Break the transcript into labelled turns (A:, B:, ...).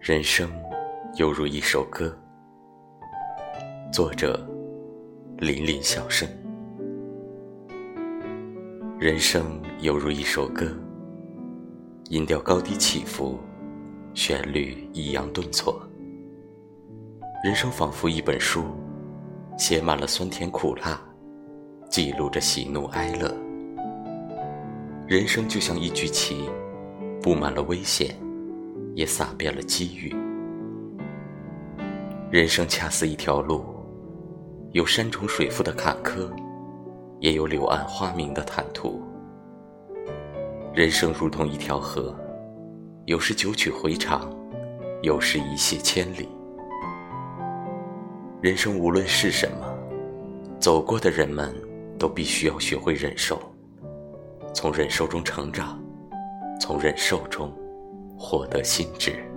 A: 人生犹如一首歌，作者林林小生。人生犹如一首歌，音调高低起伏，旋律抑扬顿挫。人生仿佛一本书，写满了酸甜苦辣，记录着喜怒哀乐。人生就像一局棋，布满了危险。也洒遍了机遇。人生恰似一条路，有山重水复的坎坷，也有柳暗花明的坦途。人生如同一条河，有时九曲回肠，有时一泻千里。人生无论是什么，走过的人们都必须要学会忍受，从忍受中成长，从忍受中。获得心智。